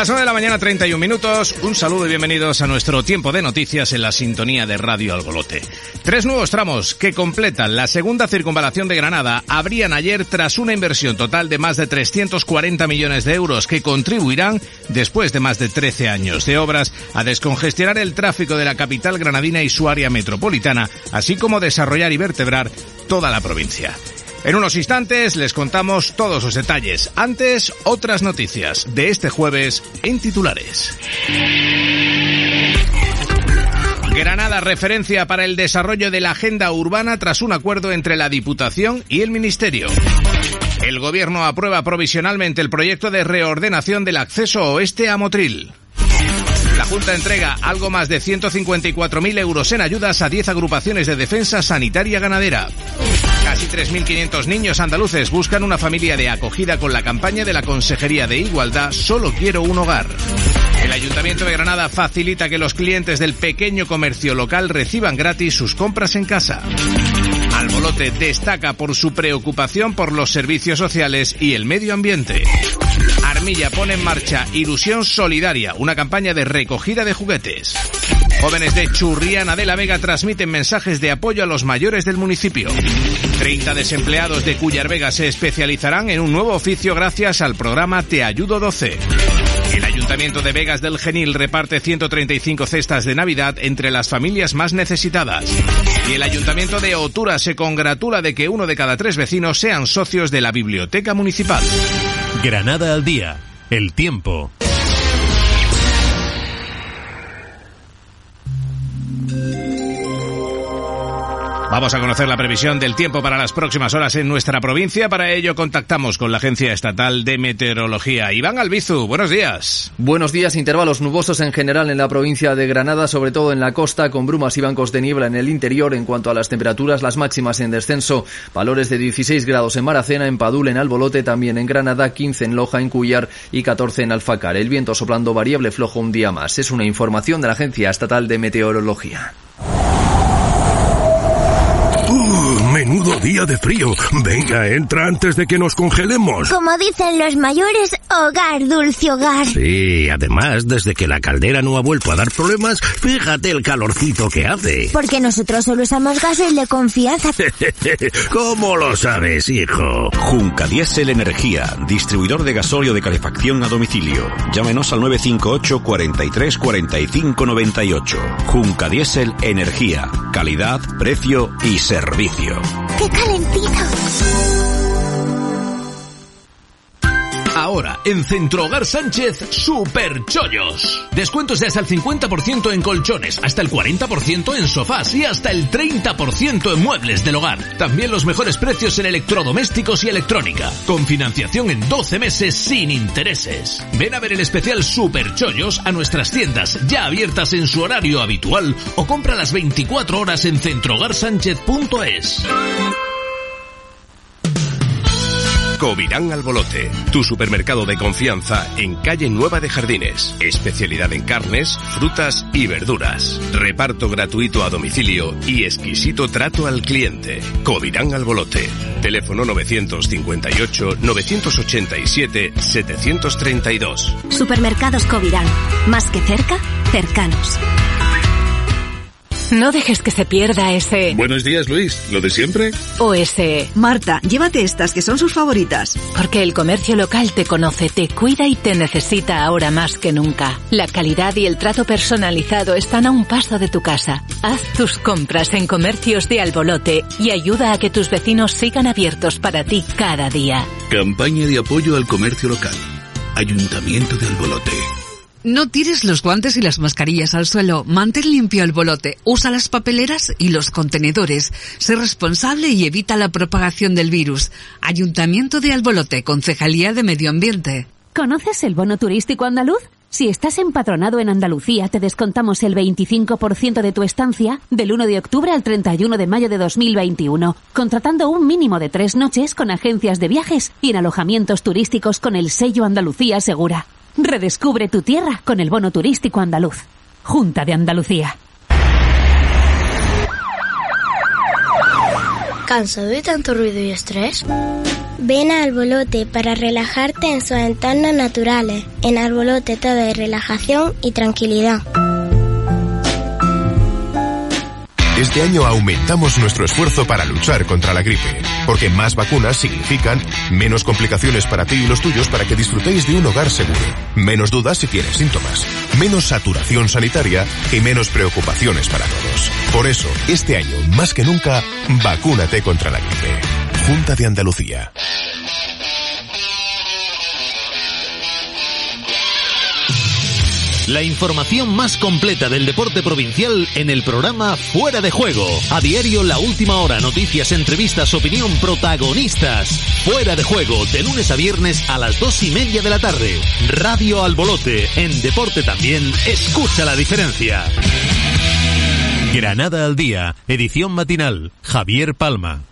Las 9 de la mañana, 31 minutos. Un saludo y bienvenidos a nuestro tiempo de noticias en la sintonía de Radio Algolote. Tres nuevos tramos que completan la segunda circunvalación de Granada abrían ayer tras una inversión total de más de 340 millones de euros que contribuirán, después de más de 13 años de obras, a descongestionar el tráfico de la capital granadina y su área metropolitana, así como desarrollar y vertebrar toda la provincia. En unos instantes les contamos todos los detalles. Antes, otras noticias de este jueves en titulares. Granada referencia para el desarrollo de la agenda urbana tras un acuerdo entre la Diputación y el Ministerio. El Gobierno aprueba provisionalmente el proyecto de reordenación del acceso oeste a Motril. La Junta entrega algo más de 154.000 euros en ayudas a 10 agrupaciones de defensa sanitaria ganadera. Casi 3.500 niños andaluces buscan una familia de acogida con la campaña de la Consejería de Igualdad Solo quiero un hogar. El Ayuntamiento de Granada facilita que los clientes del pequeño comercio local reciban gratis sus compras en casa. Albolote destaca por su preocupación por los servicios sociales y el medio ambiente. Armilla pone en marcha Ilusión Solidaria, una campaña de recogida de juguetes. Jóvenes de Churriana de la Vega transmiten mensajes de apoyo a los mayores del municipio. 30 desempleados de Cuyar Vega se especializarán en un nuevo oficio gracias al programa Te Ayudo 12. El Ayuntamiento de Vegas del Genil reparte 135 cestas de Navidad entre las familias más necesitadas. Y el Ayuntamiento de Otura se congratula de que uno de cada tres vecinos sean socios de la Biblioteca Municipal. Granada al día. El tiempo. Vamos a conocer la previsión del tiempo para las próximas horas en nuestra provincia. Para ello contactamos con la Agencia Estatal de Meteorología. Iván Albizu, buenos días. Buenos días. Intervalos nubosos en general en la provincia de Granada, sobre todo en la costa, con brumas y bancos de niebla en el interior. En cuanto a las temperaturas, las máximas en descenso. Valores de 16 grados en Maracena, en Padul, en Albolote, también en Granada, 15 en Loja, en Cuyar y 14 en Alfacar. El viento soplando variable flojo un día más. Es una información de la Agencia Estatal de Meteorología. Menudo día de frío. Venga, entra antes de que nos congelemos. Como dicen los mayores, hogar, dulce hogar. Sí, además, desde que la caldera no ha vuelto a dar problemas, fíjate el calorcito que hace. Porque nosotros solo usamos gases de confianza. ¿Cómo lo sabes, hijo? Junca Diesel Energía, distribuidor de gasóleo de calefacción a domicilio. Llámenos al 958 43 45 98. Junca Diesel Energía, calidad, precio y servicio. ¡Qué calentito! Ahora, en Centro Hogar Sánchez, Super Chollos. Descuentos de hasta el 50% en colchones, hasta el 40% en sofás y hasta el 30% en muebles del hogar. También los mejores precios en electrodomésticos y electrónica. Con financiación en 12 meses sin intereses. Ven a ver el especial Super Chollos a nuestras tiendas ya abiertas en su horario habitual o compra las 24 horas en centrogarsánchez.es. Covirán Albolote, tu supermercado de confianza en calle Nueva de Jardines. Especialidad en carnes, frutas y verduras. Reparto gratuito a domicilio y exquisito trato al cliente. Covirán Albolote. Teléfono 954-987-732. Supermercados Covirán. Más que cerca, cercanos. No dejes que se pierda ese... Buenos días, Luis. ¿Lo de siempre? O ese... Marta, llévate estas que son sus favoritas. Porque el comercio local te conoce, te cuida y te necesita ahora más que nunca. La calidad y el trato personalizado están a un paso de tu casa. Haz tus compras en comercios de Albolote y ayuda a que tus vecinos sigan abiertos para ti cada día. Campaña de apoyo al comercio local. Ayuntamiento de Albolote. No tires los guantes y las mascarillas al suelo. Mantén limpio el bolote. Usa las papeleras y los contenedores. Sé responsable y evita la propagación del virus. Ayuntamiento de Albolote, Concejalía de Medio Ambiente. ¿Conoces el bono turístico andaluz? Si estás empadronado en Andalucía, te descontamos el 25% de tu estancia del 1 de octubre al 31 de mayo de 2021, contratando un mínimo de tres noches con agencias de viajes y en alojamientos turísticos con el sello Andalucía Segura. Redescubre tu tierra con el bono turístico andaluz. Junta de Andalucía. ¿Cansado de tanto ruido y estrés? Ven a Albolote para relajarte en sus entornos naturales. En Albolote todo es relajación y tranquilidad. Este año aumentamos nuestro esfuerzo para luchar contra la gripe, porque más vacunas significan menos complicaciones para ti y los tuyos para que disfrutéis de un hogar seguro, menos dudas si tienes síntomas, menos saturación sanitaria y menos preocupaciones para todos. Por eso, este año, más que nunca, vacúnate contra la gripe. Junta de Andalucía. La información más completa del deporte provincial en el programa Fuera de Juego. A diario, la última hora, noticias, entrevistas, opinión, protagonistas. Fuera de Juego, de lunes a viernes a las dos y media de la tarde. Radio Albolote, en deporte también, escucha la diferencia. Granada al día, edición matinal. Javier Palma.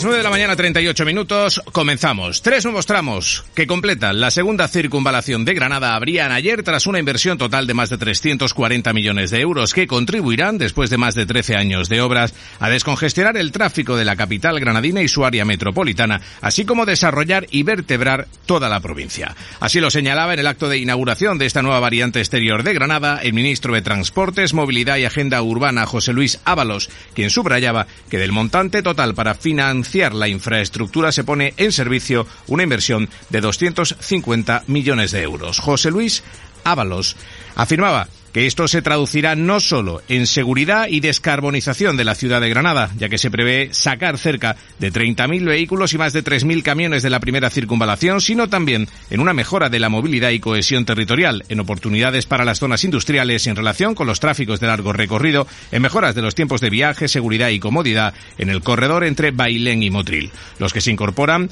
Las 9 de la mañana, 38 minutos, comenzamos. Tres nuevos tramos que completan la segunda circunvalación de Granada abrían ayer tras una inversión total de más de 340 millones de euros que contribuirán, después de más de 13 años de obras, a descongestionar el tráfico de la capital granadina y su área metropolitana, así como desarrollar y vertebrar toda la provincia. Así lo señalaba en el acto de inauguración de esta nueva variante exterior de Granada el ministro de Transportes, Movilidad y Agenda Urbana, José Luis Ábalos, quien subrayaba que del montante total para financiar la infraestructura se pone en servicio una inversión de 250 millones de euros. José Luis Ábalos afirmaba que esto se traducirá no solo en seguridad y descarbonización de la ciudad de Granada, ya que se prevé sacar cerca de 30.000 vehículos y más de 3.000 camiones de la primera circunvalación, sino también en una mejora de la movilidad y cohesión territorial, en oportunidades para las zonas industriales en relación con los tráficos de largo recorrido, en mejoras de los tiempos de viaje, seguridad y comodidad en el corredor entre Bailén y Motril. Los que se incorporan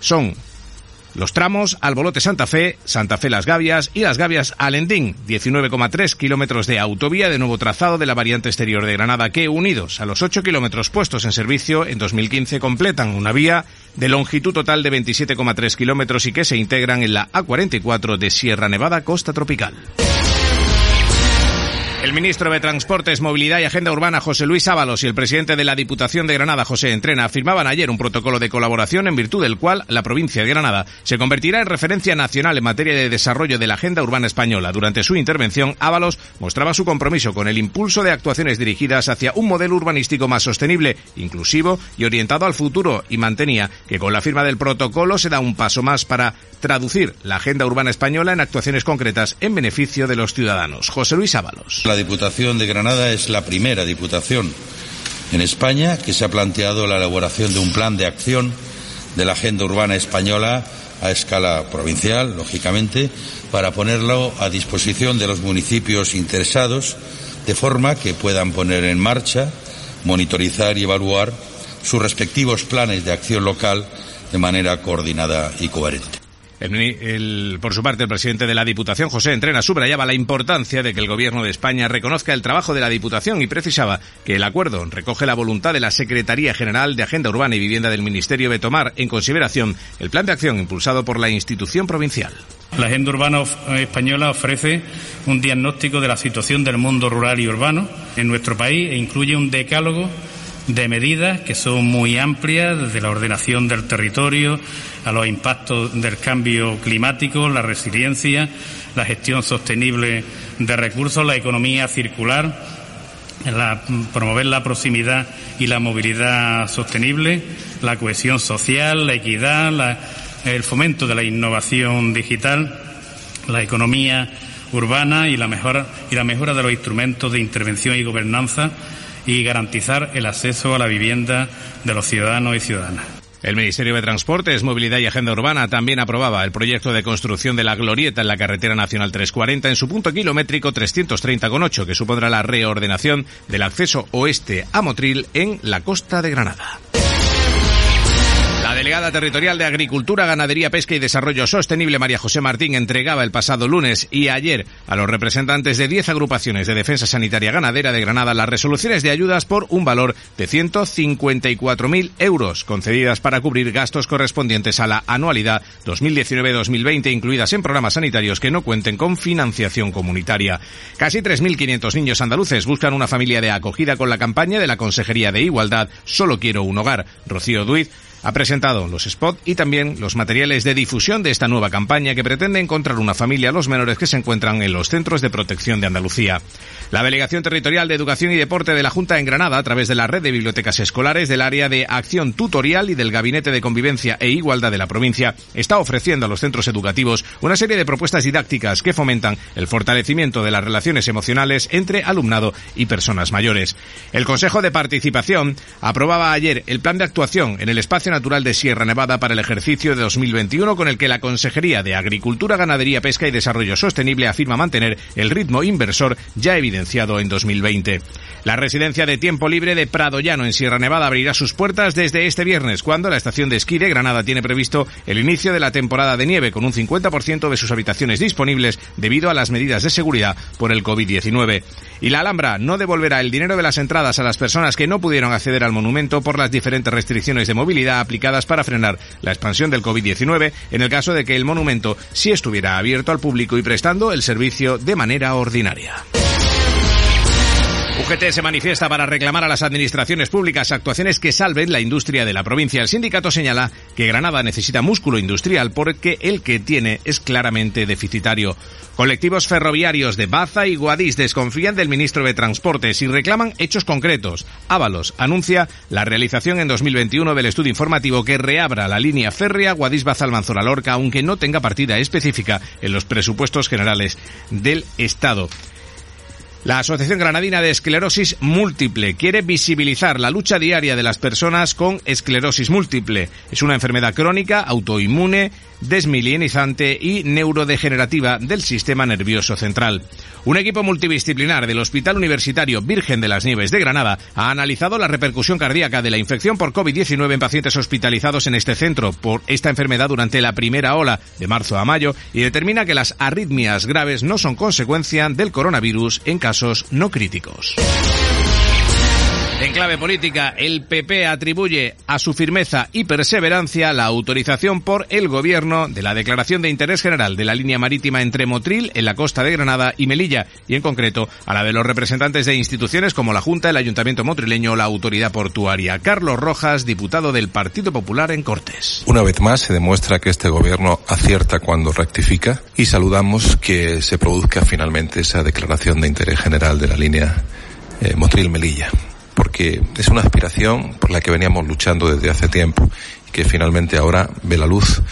son los tramos Albolote Santa Fe, Santa Fe Las Gavias y Las Gavias Alendín, 19,3 kilómetros de autovía de nuevo trazado de la variante exterior de Granada que, unidos a los 8 kilómetros puestos en servicio en 2015, completan una vía de longitud total de 27,3 kilómetros y que se integran en la A44 de Sierra Nevada Costa Tropical. El ministro de Transportes, Movilidad y Agenda Urbana, José Luis Ábalos, y el presidente de la Diputación de Granada, José Entrena, firmaban ayer un protocolo de colaboración en virtud del cual la provincia de Granada se convertirá en referencia nacional en materia de desarrollo de la Agenda Urbana Española. Durante su intervención, Ábalos mostraba su compromiso con el impulso de actuaciones dirigidas hacia un modelo urbanístico más sostenible, inclusivo y orientado al futuro, y mantenía que con la firma del protocolo se da un paso más para traducir la Agenda Urbana Española en actuaciones concretas en beneficio de los ciudadanos. José Luis Ábalos. Diputación de Granada es la primera Diputación en España que se ha planteado la elaboración de un plan de acción de la agenda urbana española a escala provincial, lógicamente, para ponerlo a disposición de los municipios interesados, de forma que puedan poner en marcha, monitorizar y evaluar sus respectivos planes de acción local de manera coordinada y coherente. El, por su parte, el presidente de la Diputación, José Entrena, subrayaba la importancia de que el Gobierno de España reconozca el trabajo de la Diputación y precisaba que el acuerdo recoge la voluntad de la Secretaría General de Agenda Urbana y Vivienda del Ministerio de tomar en consideración el plan de acción impulsado por la institución provincial. La Agenda Urbana Española ofrece un diagnóstico de la situación del mundo rural y urbano en nuestro país e incluye un decálogo de medidas que son muy amplias, desde la ordenación del territorio a los impactos del cambio climático, la resiliencia, la gestión sostenible de recursos, la economía circular, la, promover la proximidad y la movilidad sostenible, la cohesión social, la equidad, el fomento de la innovación digital, la economía urbana y la mejora de los instrumentos de intervención y gobernanza y garantizar el acceso a la vivienda de los ciudadanos y ciudadanas. El Ministerio de Transportes, Movilidad y Agenda Urbana también aprobaba el proyecto de construcción de la glorieta en la carretera nacional 340 en su punto kilométrico 330,8, que supondrá la reordenación del acceso oeste a Motril en la costa de Granada delegada territorial de Agricultura, Ganadería, Pesca y Desarrollo Sostenible, María José Martín, entregaba el pasado lunes y ayer a los representantes de 10 agrupaciones de defensa sanitaria ganadera de Granada las resoluciones de ayudas por un valor de 154.000 euros, concedidas para cubrir gastos correspondientes a la anualidad 2019-2020, incluidas en programas sanitarios que no cuenten con financiación comunitaria. Casi 3.500 niños andaluces buscan una familia de acogida con la campaña de la Consejería de Igualdad Solo quiero un hogar. Rocío Duiz ha presentado los spots y también los materiales de difusión de esta nueva campaña que pretende encontrar una familia a los menores que se encuentran en los centros de protección de Andalucía. La Delegación Territorial de Educación y Deporte de la Junta en Granada, a través de la red de bibliotecas escolares del área de acción tutorial y del Gabinete de Convivencia e Igualdad de la provincia, está ofreciendo a los centros educativos una serie de propuestas didácticas que fomentan el fortalecimiento de las relaciones emocionales entre alumnado y personas mayores. El Consejo de Participación aprobaba ayer el plan de actuación en el espacio natural de Sierra Nevada para el ejercicio de 2021 con el que la Consejería de Agricultura, Ganadería, Pesca y Desarrollo Sostenible afirma mantener el ritmo inversor ya evidenciado en 2020. La residencia de tiempo libre de Prado Llano en Sierra Nevada abrirá sus puertas desde este viernes, cuando la estación de esquí de Granada tiene previsto el inicio de la temporada de nieve, con un 50% de sus habitaciones disponibles debido a las medidas de seguridad por el COVID-19. Y la Alhambra no devolverá el dinero de las entradas a las personas que no pudieron acceder al monumento por las diferentes restricciones de movilidad aplicadas para frenar la expansión del COVID-19 en el caso de que el monumento sí estuviera abierto al público y prestando el servicio de manera ordinaria. UGT se manifiesta para reclamar a las administraciones públicas actuaciones que salven la industria de la provincia. El sindicato señala que Granada necesita músculo industrial porque el que tiene es claramente deficitario. Colectivos ferroviarios de Baza y Guadix desconfían del ministro de Transportes y reclaman hechos concretos. Ábalos anuncia la realización en 2021 del estudio informativo que reabra la línea férrea Guadix-Baza-Almanzora Lorca, aunque no tenga partida específica en los presupuestos generales del Estado. La Asociación Granadina de Esclerosis Múltiple quiere visibilizar la lucha diaria de las personas con esclerosis múltiple. Es una enfermedad crónica, autoinmune, desmielinizante y neurodegenerativa del sistema nervioso central. Un equipo multidisciplinar del Hospital Universitario Virgen de las Nieves de Granada ha analizado la repercusión cardíaca de la infección por COVID-19 en pacientes hospitalizados en este centro por esta enfermedad durante la primera ola de marzo a mayo y determina que las arritmias graves no son consecuencia del coronavirus en no críticos. En clave política, el PP atribuye a su firmeza y perseverancia la autorización por el gobierno de la declaración de interés general de la línea marítima entre Motril en la costa de Granada y Melilla, y en concreto a la de los representantes de instituciones como la Junta, el Ayuntamiento motrileño o la Autoridad Portuaria. Carlos Rojas, diputado del Partido Popular en Cortes. Una vez más se demuestra que este gobierno acierta cuando rectifica y saludamos que se produzca finalmente esa declaración de interés general de la línea eh, Motril-Melilla porque es una aspiración por la que veníamos luchando desde hace tiempo y que finalmente ahora ve la luz.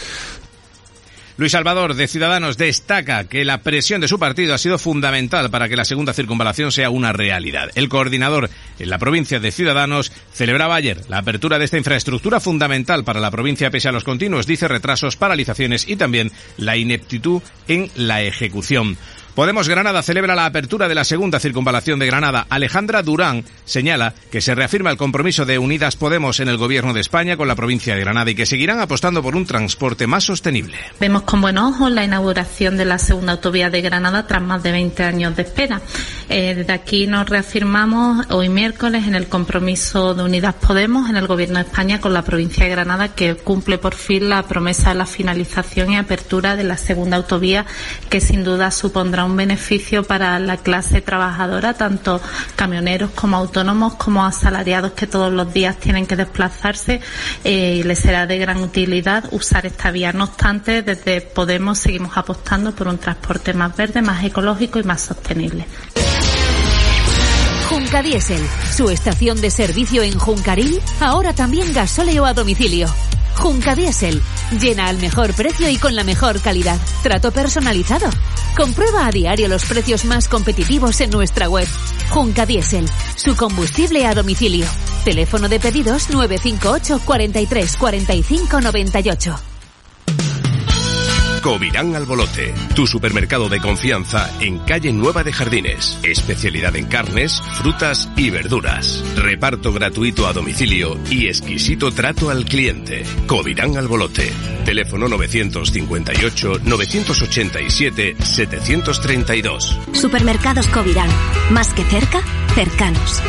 Luis Salvador de Ciudadanos destaca que la presión de su partido ha sido fundamental para que la segunda circunvalación sea una realidad. El coordinador en la provincia de Ciudadanos celebraba ayer la apertura de esta infraestructura fundamental para la provincia pese a los continuos, dice, retrasos, paralizaciones y también la ineptitud en la ejecución. Podemos Granada celebra la apertura de la segunda circunvalación de Granada. Alejandra Durán señala que se reafirma el compromiso de Unidas Podemos en el Gobierno de España con la provincia de Granada y que seguirán apostando por un transporte más sostenible. Vemos con buenos ojos la inauguración de la segunda autovía de Granada tras más de 20 años de espera. Eh, desde aquí nos reafirmamos hoy miércoles en el compromiso de Unidas Podemos en el Gobierno de España con la provincia de Granada que cumple por fin la promesa de la finalización y apertura de la segunda autovía que sin duda supondrá un beneficio para la clase trabajadora, tanto camioneros como autónomos como asalariados que todos los días tienen que desplazarse eh, y les será de gran utilidad usar esta vía. No obstante, desde Podemos seguimos apostando por un transporte más verde, más ecológico y más sostenible. Junca Diesel, su estación de servicio en Juncaril, ahora también gasóleo a domicilio. Junca Diesel. Llena al mejor precio y con la mejor calidad. Trato personalizado. Comprueba a diario los precios más competitivos en nuestra web. Junca Diesel. Su combustible a domicilio. Teléfono de pedidos 958 43 45 98. Covirán Albolote, tu supermercado de confianza en calle Nueva de Jardines. Especialidad en carnes, frutas y verduras. Reparto gratuito a domicilio y exquisito trato al cliente. Covirán Albolote. Teléfono 954-987-732. Supermercados Covirán. Más que cerca, cercanos.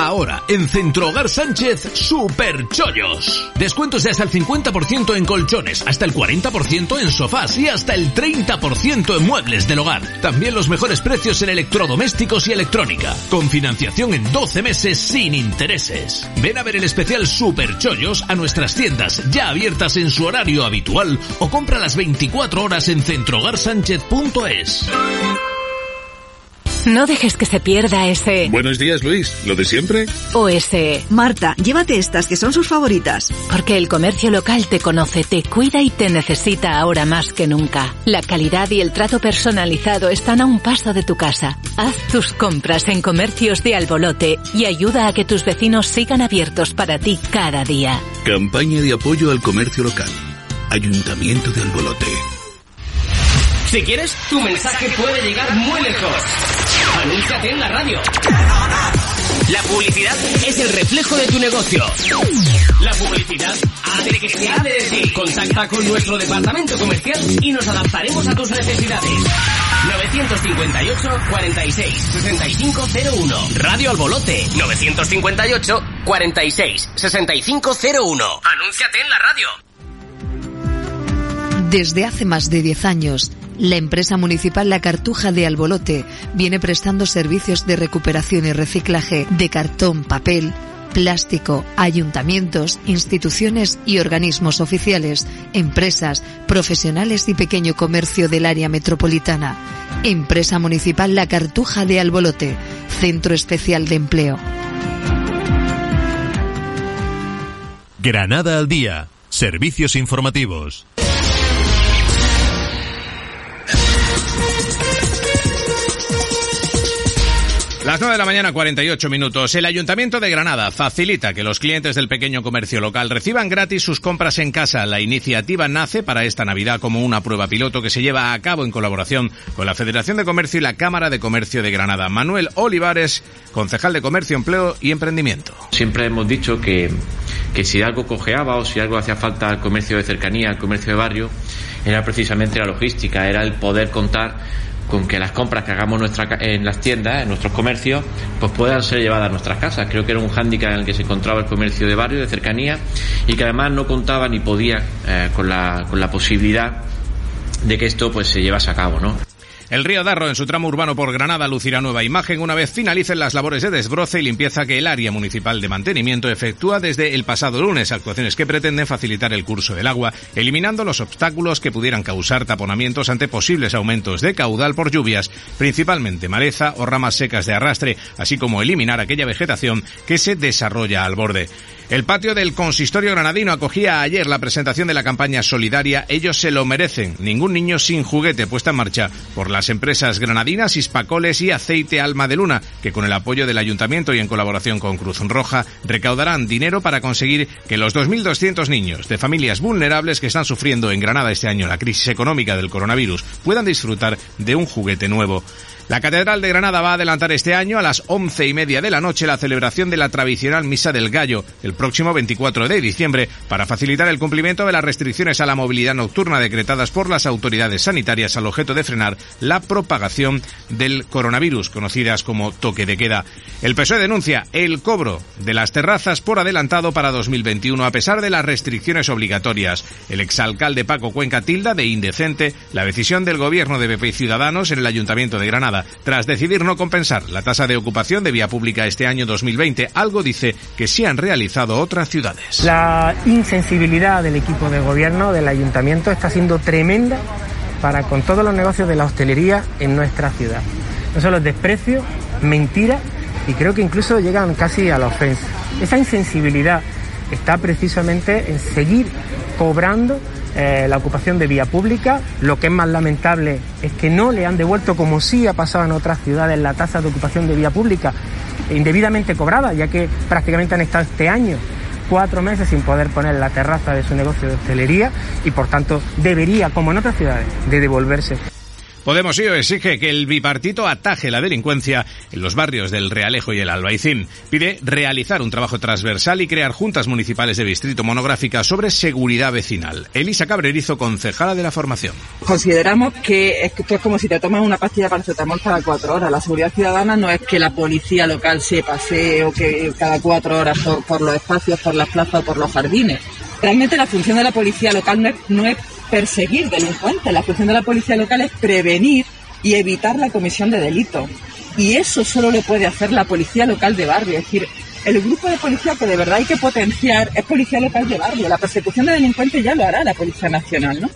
Ahora, en Centro Hogar Sánchez, Super Chollos. Descuentos de hasta el 50% en colchones, hasta el 40% en sofás y hasta el 30% en muebles del hogar. También los mejores precios en electrodomésticos y electrónica. Con financiación en 12 meses sin intereses. Ven a ver el especial Super Chollos a nuestras tiendas ya abiertas en su horario habitual o compra las 24 horas en centrogarsánchez.es. No dejes que se pierda ese... Buenos días, Luis. ¿Lo de siempre? O ese... Marta, llévate estas que son sus favoritas. Porque el comercio local te conoce, te cuida y te necesita ahora más que nunca. La calidad y el trato personalizado están a un paso de tu casa. Haz tus compras en comercios de Albolote y ayuda a que tus vecinos sigan abiertos para ti cada día. Campaña de apoyo al comercio local. Ayuntamiento de Albolote. Si quieres, tu mensaje puede llegar muy lejos. Anúnciate en la radio. La publicidad es el reflejo de tu negocio. La publicidad hace que se hable de ti. Contacta con nuestro departamento comercial y nos adaptaremos a tus necesidades. 958 46 6501. Radio Albolote 958 46 6501. Anúnciate en la radio. Desde hace más de 10 años, la empresa municipal La Cartuja de Albolote viene prestando servicios de recuperación y reciclaje de cartón, papel, plástico, ayuntamientos, instituciones y organismos oficiales, empresas, profesionales y pequeño comercio del área metropolitana. Empresa Municipal La Cartuja de Albolote, Centro Especial de Empleo. Granada al día. Servicios informativos. Las 9 de la mañana, 48 minutos. El Ayuntamiento de Granada facilita que los clientes del pequeño comercio local reciban gratis sus compras en casa. La iniciativa nace para esta Navidad como una prueba piloto que se lleva a cabo en colaboración con la Federación de Comercio y la Cámara de Comercio de Granada. Manuel Olivares, concejal de Comercio, Empleo y Emprendimiento. Siempre hemos dicho que, que si algo cojeaba o si algo hacía falta al comercio de cercanía, al comercio de barrio, era precisamente la logística, era el poder contar con que las compras que hagamos nuestra, en las tiendas, en nuestros comercios, pues puedan ser llevadas a nuestras casas. Creo que era un hándicap en el que se encontraba el comercio de barrio, de cercanía, y que además no contaba ni podía eh, con, la, con la posibilidad de que esto pues se llevase a cabo, ¿no? El río Darro en su tramo urbano por Granada lucirá nueva imagen una vez finalicen las labores de desbroce y limpieza que el área municipal de mantenimiento efectúa desde el pasado lunes, actuaciones que pretenden facilitar el curso del agua, eliminando los obstáculos que pudieran causar taponamientos ante posibles aumentos de caudal por lluvias, principalmente maleza o ramas secas de arrastre, así como eliminar aquella vegetación que se desarrolla al borde. El patio del consistorio granadino acogía ayer la presentación de la campaña solidaria Ellos se lo merecen. Ningún niño sin juguete puesta en marcha por las empresas granadinas Hispacoles y Aceite Alma de Luna, que con el apoyo del ayuntamiento y en colaboración con Cruz Roja recaudarán dinero para conseguir que los 2.200 niños de familias vulnerables que están sufriendo en Granada este año la crisis económica del coronavirus puedan disfrutar de un juguete nuevo. La Catedral de Granada va a adelantar este año a las once y media de la noche la celebración de la tradicional Misa del Gallo el próximo 24 de diciembre para facilitar el cumplimiento de las restricciones a la movilidad nocturna decretadas por las autoridades sanitarias al objeto de frenar la propagación del coronavirus, conocidas como toque de queda. El PSOE denuncia el cobro de las terrazas por adelantado para 2021 a pesar de las restricciones obligatorias. El exalcalde Paco Cuenca tilda de indecente la decisión del gobierno de y Ciudadanos en el Ayuntamiento de Granada tras decidir no compensar la tasa de ocupación de vía pública este año 2020, algo dice que sí han realizado otras ciudades. La insensibilidad del equipo de gobierno del ayuntamiento está siendo tremenda para con todos los negocios de la hostelería en nuestra ciudad. No solo es desprecio, mentira y creo que incluso llegan casi a la ofensa. Esa insensibilidad está precisamente en seguir cobrando eh, la ocupación de vía pública. Lo que es más lamentable es que no le han devuelto, como sí ha pasado en otras ciudades, la tasa de ocupación de vía pública indebidamente cobrada, ya que prácticamente han estado este año cuatro meses sin poder poner la terraza de su negocio de hostelería y por tanto debería, como en otras ciudades, de devolverse. Podemos y exige que el bipartito ataje la delincuencia en los barrios del Realejo y el Albaicín. Pide realizar un trabajo transversal y crear juntas municipales de distrito monográficas sobre seguridad vecinal. Elisa Cabrerizo, concejala de la formación. Consideramos que esto es como si te tomas una pastilla para paracetamol cada cuatro horas. La seguridad ciudadana no es que la policía local se pasee o que cada cuatro horas por, los espacios, por las plazas o por los jardines. Realmente la función de la policía local no es, no es perseguir delincuentes. La función de la policía local es prevenir y evitar la comisión de delitos. Y eso solo lo puede hacer la policía local de barrio. Es decir, el grupo de policía que de verdad hay que potenciar es policía local de barrio. La persecución de delincuentes ya lo hará la Policía Nacional, ¿no?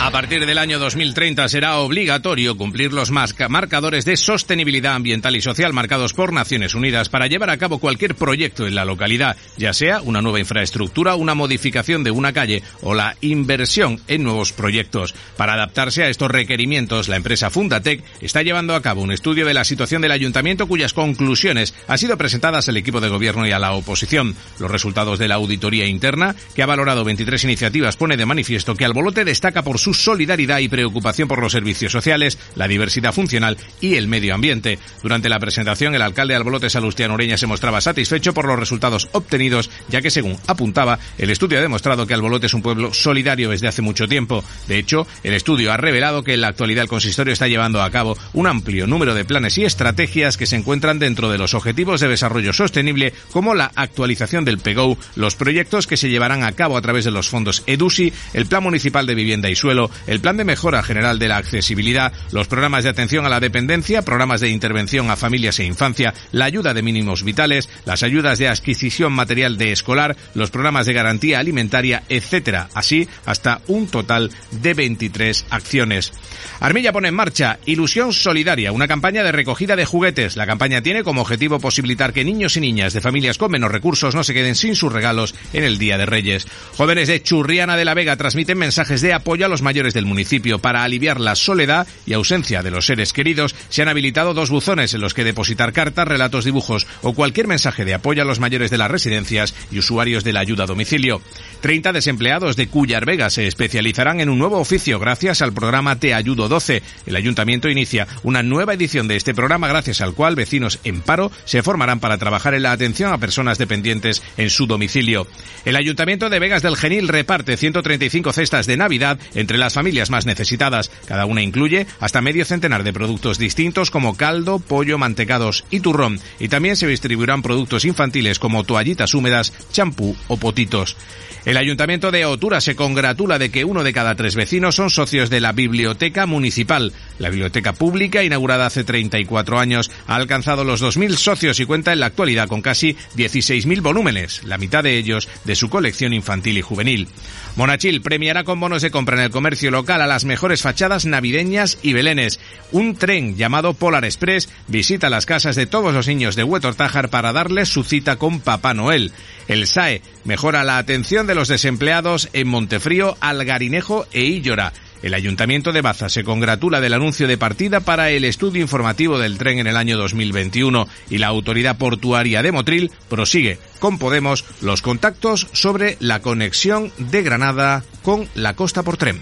A partir del año 2030 será obligatorio cumplir los marcadores de sostenibilidad ambiental y social marcados por Naciones Unidas para llevar a cabo cualquier proyecto en la localidad, ya sea una nueva infraestructura, una modificación de una calle o la inversión en nuevos proyectos. Para adaptarse a estos requerimientos, la empresa Fundatec está llevando a cabo un estudio de la situación del ayuntamiento cuyas conclusiones han sido presentadas al equipo de gobierno y a la oposición. Los resultados de la auditoría interna, que ha valorado 23 iniciativas, pone de manifiesto que Albolote destaca por su solidaridad y preocupación por los servicios sociales, la diversidad funcional y el medio ambiente. Durante la presentación, el alcalde de Albolote, Salustiano Ureña, se mostraba satisfecho por los resultados obtenidos, ya que, según apuntaba, el estudio ha demostrado que Albolote es un pueblo solidario desde hace mucho tiempo. De hecho, el estudio ha revelado que en la actualidad el consistorio está llevando a cabo un amplio número de planes y estrategias que se encuentran dentro de los objetivos de desarrollo sostenible, como la actualización del PEGO, los proyectos que se llevarán a cabo a través de los fondos EDUSI, el Plan Municipal de Vivienda y Suelo, el plan de mejora general de la accesibilidad, los programas de atención a la dependencia, programas de intervención a familias e infancia, la ayuda de mínimos vitales, las ayudas de adquisición material de escolar, los programas de garantía alimentaria, etcétera. Así, hasta un total de 23 acciones. Armilla pone en marcha Ilusión Solidaria, una campaña de recogida de juguetes. La campaña tiene como objetivo posibilitar que niños y niñas de familias con menos recursos no se queden sin sus regalos en el Día de Reyes. Jóvenes de Churriana de la Vega transmiten mensajes de apoyo a los mayores del municipio. Para aliviar la soledad y ausencia de los seres queridos, se han habilitado dos buzones en los que depositar cartas, relatos, dibujos o cualquier mensaje de apoyo a los mayores de las residencias y usuarios de la ayuda a domicilio. 30 desempleados de Cuyar Vega se especializarán en un nuevo oficio gracias al programa Te Ayudo 12. El ayuntamiento inicia una nueva edición de este programa gracias al cual vecinos en paro se formarán para trabajar en la atención a personas dependientes en su domicilio. El ayuntamiento de Vegas del Genil reparte 135 cestas de Navidad entre las familias más necesitadas. Cada una incluye hasta medio centenar de productos distintos como caldo, pollo, mantecados y turrón. Y también se distribuirán productos infantiles como toallitas húmedas, champú o potitos. El Ayuntamiento de Otura se congratula de que uno de cada tres vecinos son socios de la Biblioteca Municipal. La biblioteca pública, inaugurada hace 34 años, ha alcanzado los 2.000 socios y cuenta en la actualidad con casi 16.000 volúmenes, la mitad de ellos de su colección infantil y juvenil. Monachil premiará con bonos de compra en el comercio local a las mejores fachadas navideñas y belenes. Un tren llamado Polar Express visita las casas de todos los niños de Huetortájar para darles su cita con Papá Noel. El SAE mejora la atención de los desempleados en Montefrío, Algarinejo e Illora. El Ayuntamiento de Baza se congratula del anuncio de partida para el estudio informativo del tren en el año 2021 y la Autoridad Portuaria de Motril prosigue con Podemos los contactos sobre la conexión de Granada con la costa por tren.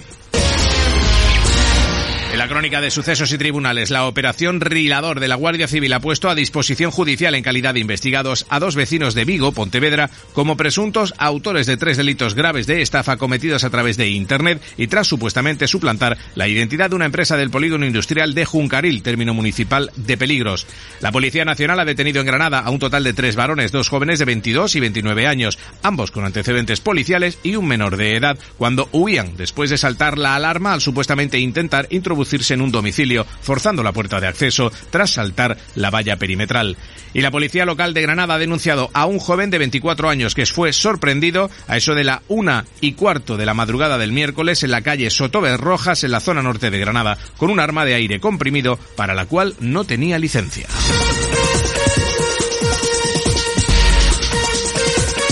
En la crónica de sucesos y tribunales, la operación Rilador de la Guardia Civil ha puesto a disposición judicial en calidad de investigados a dos vecinos de Vigo, Pontevedra, como presuntos autores de tres delitos graves de estafa cometidos a través de Internet y tras supuestamente suplantar la identidad de una empresa del polígono industrial de Juncaril, término municipal de Peligros. La Policía Nacional ha detenido en Granada a un total de tres varones, dos jóvenes de 22 y 29 años, ambos con antecedentes policiales y un menor de edad, cuando huían después de saltar la alarma al supuestamente intentar introducir en un domicilio, forzando la puerta de acceso tras saltar la valla perimetral. Y la policía local de Granada ha denunciado a un joven de 24 años que fue sorprendido a eso de la una y cuarto de la madrugada del miércoles en la calle Sotober Rojas, en la zona norte de Granada, con un arma de aire comprimido para la cual no tenía licencia.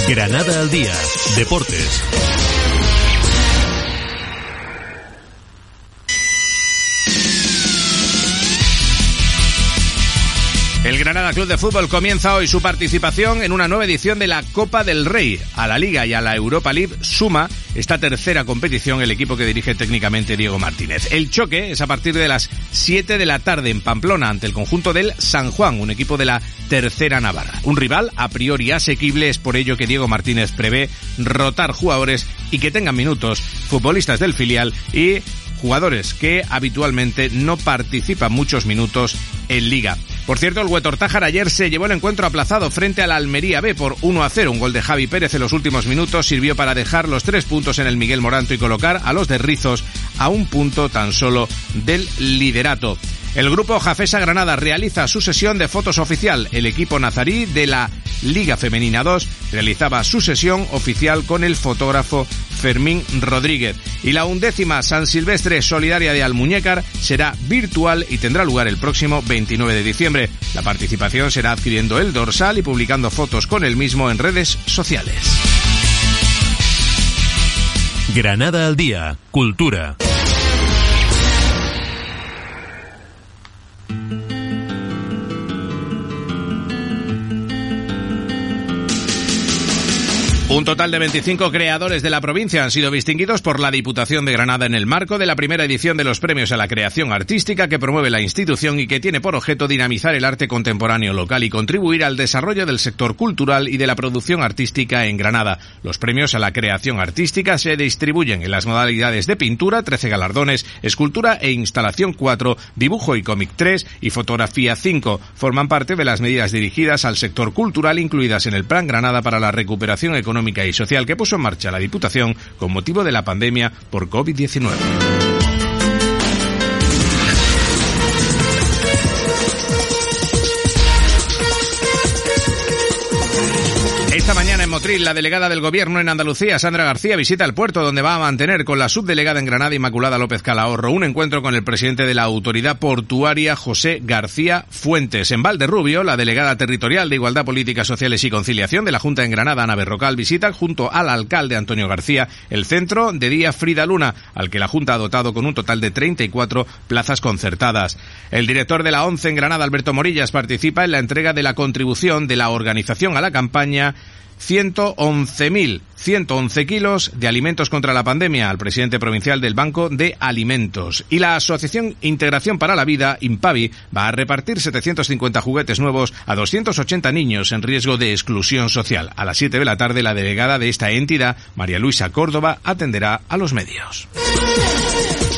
Granada al día. Deportes. Club de Fútbol comienza hoy su participación en una nueva edición de la Copa del Rey. A la Liga y a la Europa League suma esta tercera competición el equipo que dirige técnicamente Diego Martínez. El choque es a partir de las 7 de la tarde en Pamplona ante el conjunto del San Juan, un equipo de la tercera Navarra. Un rival a priori asequible, es por ello que Diego Martínez prevé rotar jugadores y que tengan minutos futbolistas del filial y jugadores que habitualmente no participan muchos minutos en liga. Por cierto, el Huetortájar ayer se llevó el encuentro aplazado frente al Almería B por 1 a 0. Un gol de Javi Pérez en los últimos minutos sirvió para dejar los tres puntos en el Miguel Moranto y colocar a los de Rizos a un punto tan solo del liderato. El grupo Jafesa Granada realiza su sesión de fotos oficial. El equipo nazarí de la Liga Femenina 2 realizaba su sesión oficial con el fotógrafo Fermín Rodríguez. Y la undécima San Silvestre Solidaria de Almuñécar será virtual y tendrá lugar el próximo 29 de diciembre. La participación será adquiriendo el dorsal y publicando fotos con el mismo en redes sociales. Granada al día, cultura. Un total de 25 creadores de la provincia han sido distinguidos por la Diputación de Granada en el marco de la primera edición de los Premios a la Creación Artística que promueve la institución y que tiene por objeto dinamizar el arte contemporáneo local y contribuir al desarrollo del sector cultural y de la producción artística en Granada. Los premios a la creación artística se distribuyen en las modalidades de pintura, 13 galardones, escultura e instalación 4, dibujo y cómic 3 y fotografía 5. Forman parte de las medidas dirigidas al sector cultural incluidas en el Plan Granada para la recuperación económica y social que puso en marcha la Diputación con motivo de la pandemia por COVID-19. La delegada del Gobierno en Andalucía, Sandra García, visita el puerto donde va a mantener con la subdelegada en Granada, Inmaculada López Calahorro, un encuentro con el presidente de la Autoridad Portuaria, José García Fuentes. En Valderrubio, la delegada territorial de Igualdad Política, Sociales y Conciliación de la Junta en Granada, Ana Berrocal, visita junto al alcalde Antonio García el centro de día Frida Luna, al que la Junta ha dotado con un total de 34 plazas concertadas. El director de la ONCE en Granada, Alberto Morillas, participa en la entrega de la contribución de la organización a la campaña 111.000 111 kilos de alimentos contra la pandemia al presidente provincial del Banco de Alimentos. Y la Asociación Integración para la Vida, IMPAVI, va a repartir 750 juguetes nuevos a 280 niños en riesgo de exclusión social. A las 7 de la tarde, la delegada de esta entidad, María Luisa Córdoba, atenderá a los medios.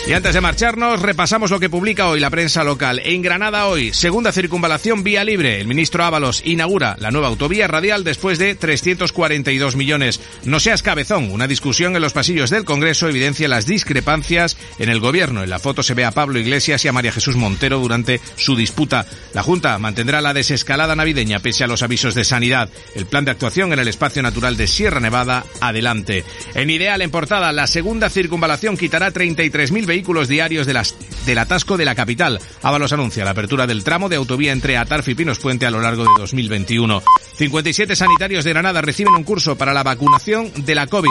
Y antes de marcharnos, repasamos lo que publica hoy la prensa local. En Granada hoy, segunda circunvalación vía libre. El ministro Ábalos inaugura la nueva autovía radial después de 342 millones. No seas cabezón. Una discusión en los pasillos del Congreso evidencia las discrepancias en el gobierno. En la foto se ve a Pablo Iglesias y a María Jesús Montero durante su disputa. La Junta mantendrá la desescalada navideña pese a los avisos de sanidad. El plan de actuación en el espacio natural de Sierra Nevada, adelante. En Ideal, en portada, la segunda circunvalación quitará 33.000 vehículos diarios de las, del atasco de la capital. Ábalos anuncia la apertura del tramo de autovía entre Atarfe y Pinos Puente a lo largo de 2021. 57 sanitarios de Granada reciben un curso para la vacunación de la COVID.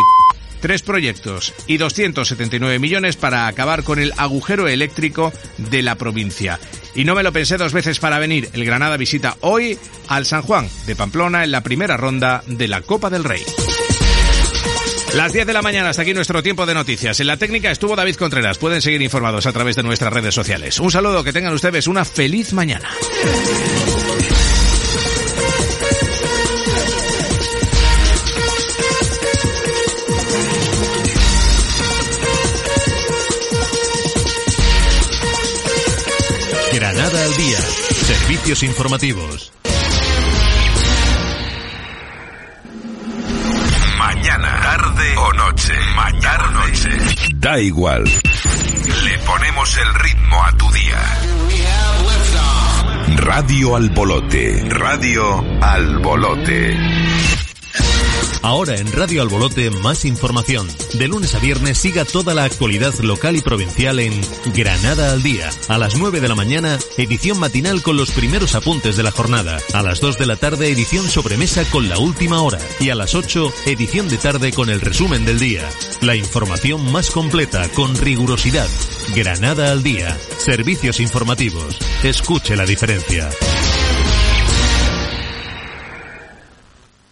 Tres proyectos y 279 millones para acabar con el agujero eléctrico de la provincia. Y no me lo pensé dos veces para venir. El Granada visita hoy al San Juan de Pamplona en la primera ronda de la Copa del Rey. Las 10 de la mañana, hasta aquí nuestro tiempo de noticias. En la técnica estuvo David Contreras. Pueden seguir informados a través de nuestras redes sociales. Un saludo, que tengan ustedes una feliz mañana. Servicios informativos. Mañana, tarde o noche. Mañana noche. Da igual. Le ponemos el ritmo a tu día. Radio al Bolote. Radio al Bolote. Ahora en Radio Albolote más información. De lunes a viernes siga toda la actualidad local y provincial en Granada al Día. A las 9 de la mañana, edición matinal con los primeros apuntes de la jornada. A las 2 de la tarde, edición sobremesa con la última hora. Y a las 8, edición de tarde con el resumen del día. La información más completa, con rigurosidad. Granada al Día. Servicios informativos. Escuche la diferencia.